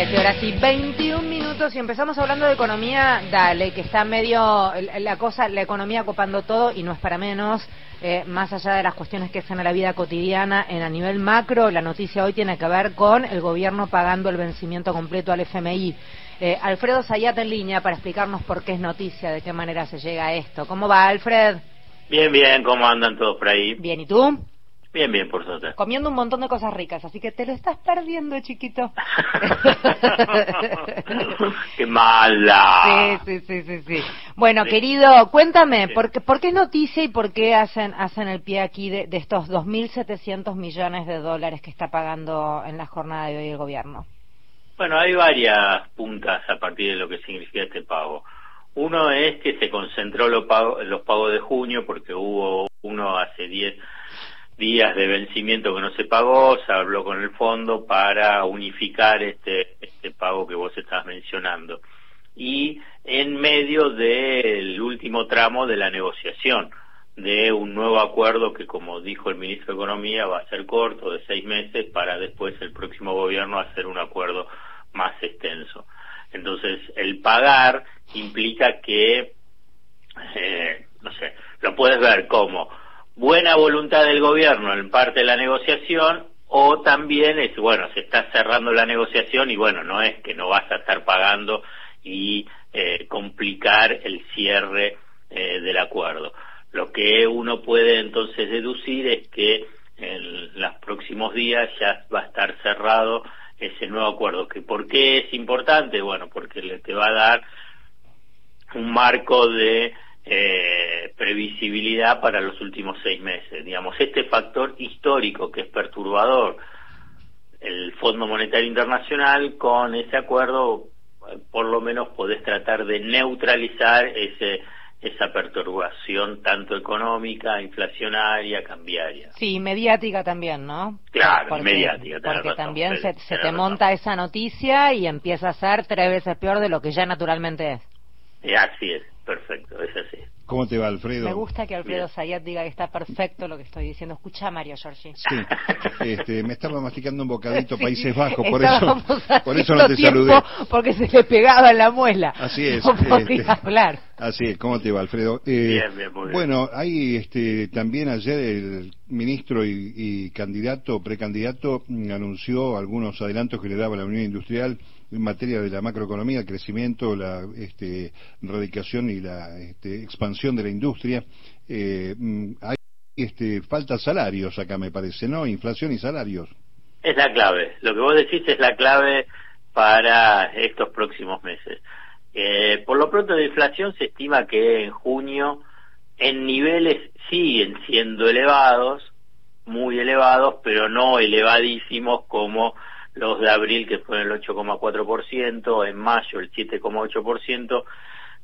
13 horas y 21 minutos y empezamos hablando de economía, dale, que está medio la cosa, la economía copando todo y no es para menos. Eh, más allá de las cuestiones que hacen a la vida cotidiana, en a nivel macro, la noticia hoy tiene que ver con el gobierno pagando el vencimiento completo al FMI. Eh, Alfredo Sayat en línea para explicarnos por qué es noticia, de qué manera se llega a esto. ¿Cómo va, Alfred? Bien, bien, ¿cómo andan todos por ahí? Bien, ¿y tú? Bien, bien, por suerte. Comiendo un montón de cosas ricas, así que te lo estás perdiendo, chiquito. ¡Qué mala! Sí, sí, sí, sí. Bueno, querido, cuéntame, ¿por, qué, ¿por qué noticia y por qué hacen, hacen el pie aquí de, de estos 2.700 millones de dólares que está pagando en la jornada de hoy el gobierno? Bueno, hay varias puntas a partir de lo que significa este pago. Uno es que se concentró los pagos, los pagos de junio porque hubo uno hace 10 días de vencimiento que no se pagó, se habló con el fondo para unificar este, este pago que vos estás mencionando. Y en medio del último tramo de la negociación de un nuevo acuerdo que, como dijo el ministro de Economía, va a ser corto, de seis meses, para después el próximo gobierno hacer un acuerdo más extenso. Entonces, el pagar implica que, eh, no sé, lo puedes ver como buena voluntad del gobierno en parte de la negociación o también es, bueno, se está cerrando la negociación y bueno, no es que no vas a estar pagando y eh, complicar el cierre eh, del acuerdo. Lo que uno puede entonces deducir es que en los próximos días ya va a estar cerrado ese nuevo acuerdo. ¿Que ¿Por qué es importante? Bueno, porque le te va a dar un marco de eh, previsibilidad para los últimos seis meses. Digamos, este factor histórico que es perturbador, el Fondo Monetario Internacional, con ese acuerdo, por lo menos podés tratar de neutralizar ese esa perturbación tanto económica, inflacionaria, cambiaria. Sí, mediática también, ¿no? Claro, mediática. Porque también se, se te monta esa noticia y empieza a ser tres veces peor de lo que ya naturalmente es. Eh, así es, perfecto, es así. ¿Cómo te va, Alfredo? Me gusta que Alfredo Sayat diga que está perfecto lo que estoy diciendo. Escucha, Mario Giorgi. Sí, este, me estaba masticando un bocadito Países Bajos, por eso, por eso no te saludé. Porque se le pegaba en la muela. Así es. No podía este, hablar. Así es, ¿cómo te va, Alfredo? Eh, bien, bien, muy bien. Bueno, hay este, también ayer el ministro y, y candidato, precandidato, anunció algunos adelantos que le daba la Unión Industrial en materia de la macroeconomía, el crecimiento, la este, radicación y la este, expansión de la industria. Eh, mm, hay este, falta salarios acá, me parece, ¿no? Inflación y salarios. Es la clave. Lo que vos decís es la clave para estos próximos meses. Eh, por lo pronto de inflación se estima que en junio en niveles siguen siendo elevados, muy elevados, pero no elevadísimos como los de abril que fueron el 8,4%, en mayo el 7,8%,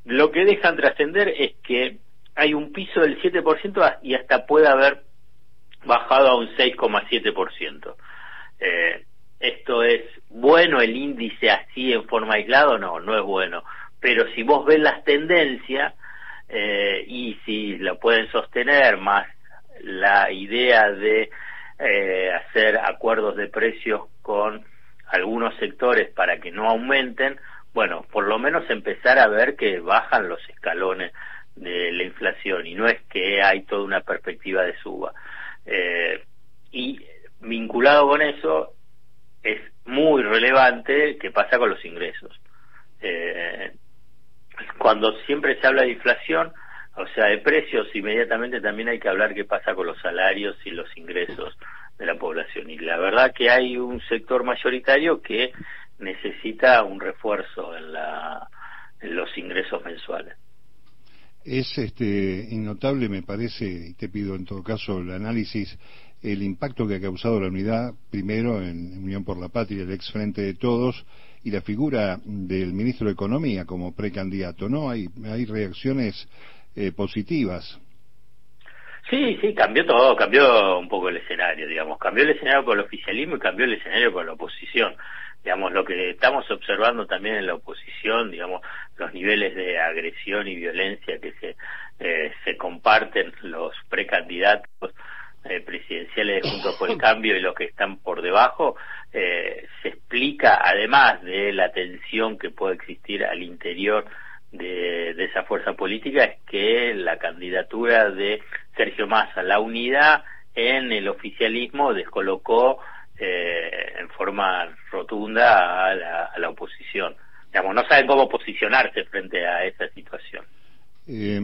lo que dejan trascender es que hay un piso del 7% y hasta puede haber bajado a un 6,7%. Eh, ¿Esto es bueno el índice así en forma aislada? No, no es bueno. Pero si vos ves las tendencias eh, y si lo pueden sostener más la idea de eh, hacer acuerdos de precios con algunos sectores para que no aumenten, bueno, por lo menos empezar a ver que bajan los escalones de la inflación y no es que hay toda una perspectiva de suba. Eh, y vinculado con eso es muy relevante qué pasa con los ingresos. Eh, cuando siempre se habla de inflación, o sea, de precios, inmediatamente también hay que hablar qué pasa con los salarios y los ingresos de la población. Y la verdad que hay un sector mayoritario que necesita un refuerzo en, la, los ingresos mensuales. Es este, innotable, me parece, y te pido en todo caso el análisis, el impacto que ha causado la unidad, primero en Unión por la Patria, el ex Frente de Todos, y la figura del ministro de Economía como precandidato, ¿no? Hay, hay reacciones eh, positivas. Sí, sí, cambió todo, cambió un poco el escenario, digamos, cambió el escenario con el oficialismo y cambió el escenario con la oposición. Digamos, lo que estamos observando también en la oposición, digamos, los niveles de agresión y violencia que se, eh, se comparten los precandidatos eh, presidenciales junto por el cambio y los que están por debajo, eh, se explica además de la tensión que puede existir al interior de, esa fuerza política, es que la candidatura de Sergio Massa, la unidad en el oficialismo, descolocó eh, en forma rotunda a la, a la oposición. Digamos, no saben cómo posicionarse frente a esa situación. Eh,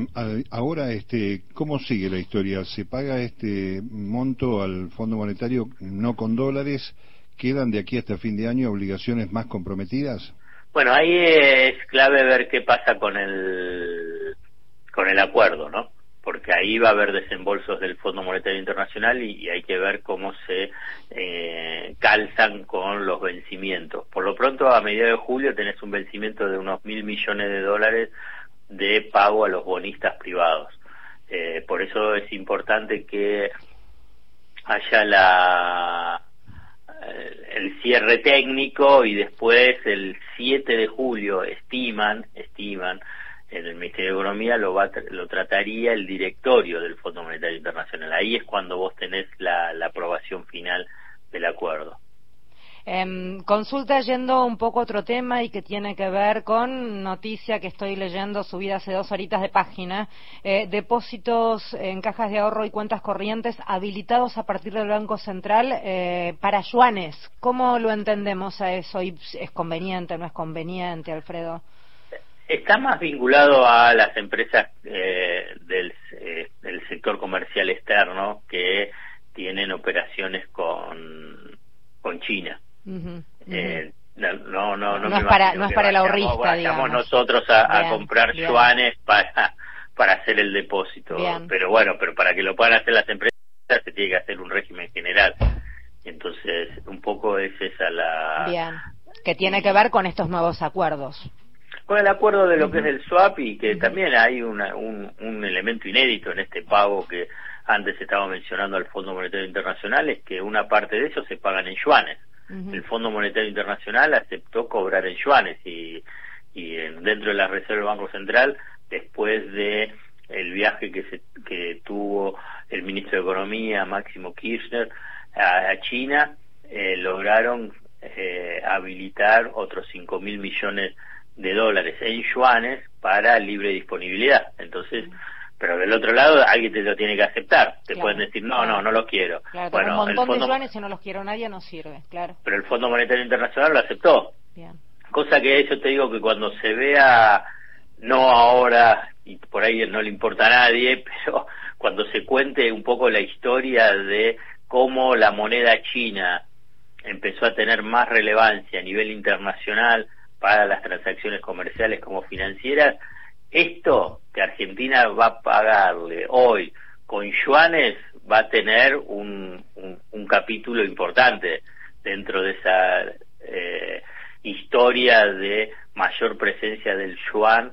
ahora, este, ¿cómo sigue la historia? ¿Se paga este monto al Fondo Monetario no con dólares? ¿Quedan de aquí hasta fin de año obligaciones más comprometidas? Bueno, ahí es clave ver qué pasa con el con el acuerdo, ¿no? Porque ahí va a haber desembolsos del Fondo Monetario Internacional y, hay que ver cómo se eh, calzan con los vencimientos. Por lo pronto, a mediados de julio tenés un vencimiento de unos mil millones de dólares de pago a los bonistas privados. Eh, por eso es importante que haya la eh, el cierre técnico y después el 7 de julio estiman estiman en el Ministerio de Economía lo va lo trataría el directorio del Fondo Monetario Internacional ahí es cuando vos tenés la aprobación final del acuerdo eh, consulta yendo un poco a otro tema y que tiene que ver con noticia que estoy leyendo subida hace dos horitas de página, eh, depósitos en cajas de ahorro y cuentas corrientes habilitados a partir del Banco Central eh, para yuanes. ¿Cómo lo entendemos a eso? ¿Es conveniente, no es conveniente, Alfredo? Está más vinculado a las empresas eh, del, eh, del sector comercial externo que tienen operaciones con, con China. Eh, no, no, no, es para, no es para el ahorrista, digamos. nosotros a, comprar yuanes para, para hacer el depósito. Pero bueno, pero para que lo puedan hacer las empresas se tiene que hacer un régimen general. Entonces, un poco es esa la... Bien. Que tiene que ver con estos nuevos acuerdos. Con el acuerdo de lo que es el swap y que también hay una, un, un elemento inédito en este pago que antes estaba mencionando al Fondo Monetario Internacional, es que una parte de eso se pagan en yuanes. El Fondo Monetario Internacional aceptó cobrar en yuanes y, y dentro de la reserva del Banco Central, después de el viaje que, se, que tuvo el ministro de Economía, Máximo Kirchner, a, China, eh, lograron eh, habilitar otros 5 mil millones de dólares en yuanes para libre disponibilidad. Entonces, pero del otro lado alguien te lo tiene que aceptar. Te pueden decir, no, no, no lo quiero. bueno, un montón de yuanes, si no los quiero nadie, no sirve, claro. Pero el Fondo Monetario Internacional lo aceptó. Cosa que yo te digo que cuando se vea, no ahora, y por ahí no le importa a nadie, pero cuando se cuente un poco la historia de cómo la moneda china empezó a tener más relevancia a nivel internacional para las transacciones comerciales como financieras, esto que Argentina va a pagarle hoy con yuanes va a tener un, un, capítulo importante dentro de esa eh, historia de mayor presencia del yuan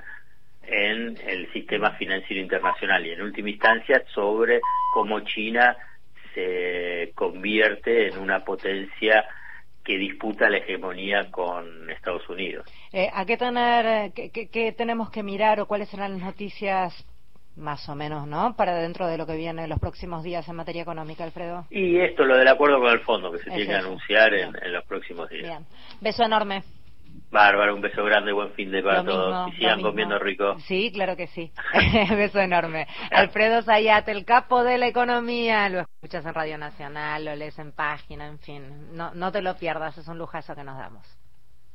en el sistema financiero internacional y en última instancia sobre cómo China se convierte en una potencia que disputa la hegemonía con Estados Unidos. Eh, ¿A qué, tener, qué, tenemos que mirar o cuáles serán las noticias más o menos, ¿no? Para dentro de lo que viene en los próximos días en materia económica, Alfredo. Y esto, lo del acuerdo con el fondo, que se tiene que anunciar en, los próximos días. Bien. Beso enorme. Bárbaro, un beso grande, buen fin de para todos. Y sigan comiendo rico. Sí, claro que sí. beso enorme. Alfredo Zayat, el capo de la economía. Lo escuchas en Radio Nacional, lo lees en página, en fin. No, no te lo pierdas, es un lujazo que nos damos.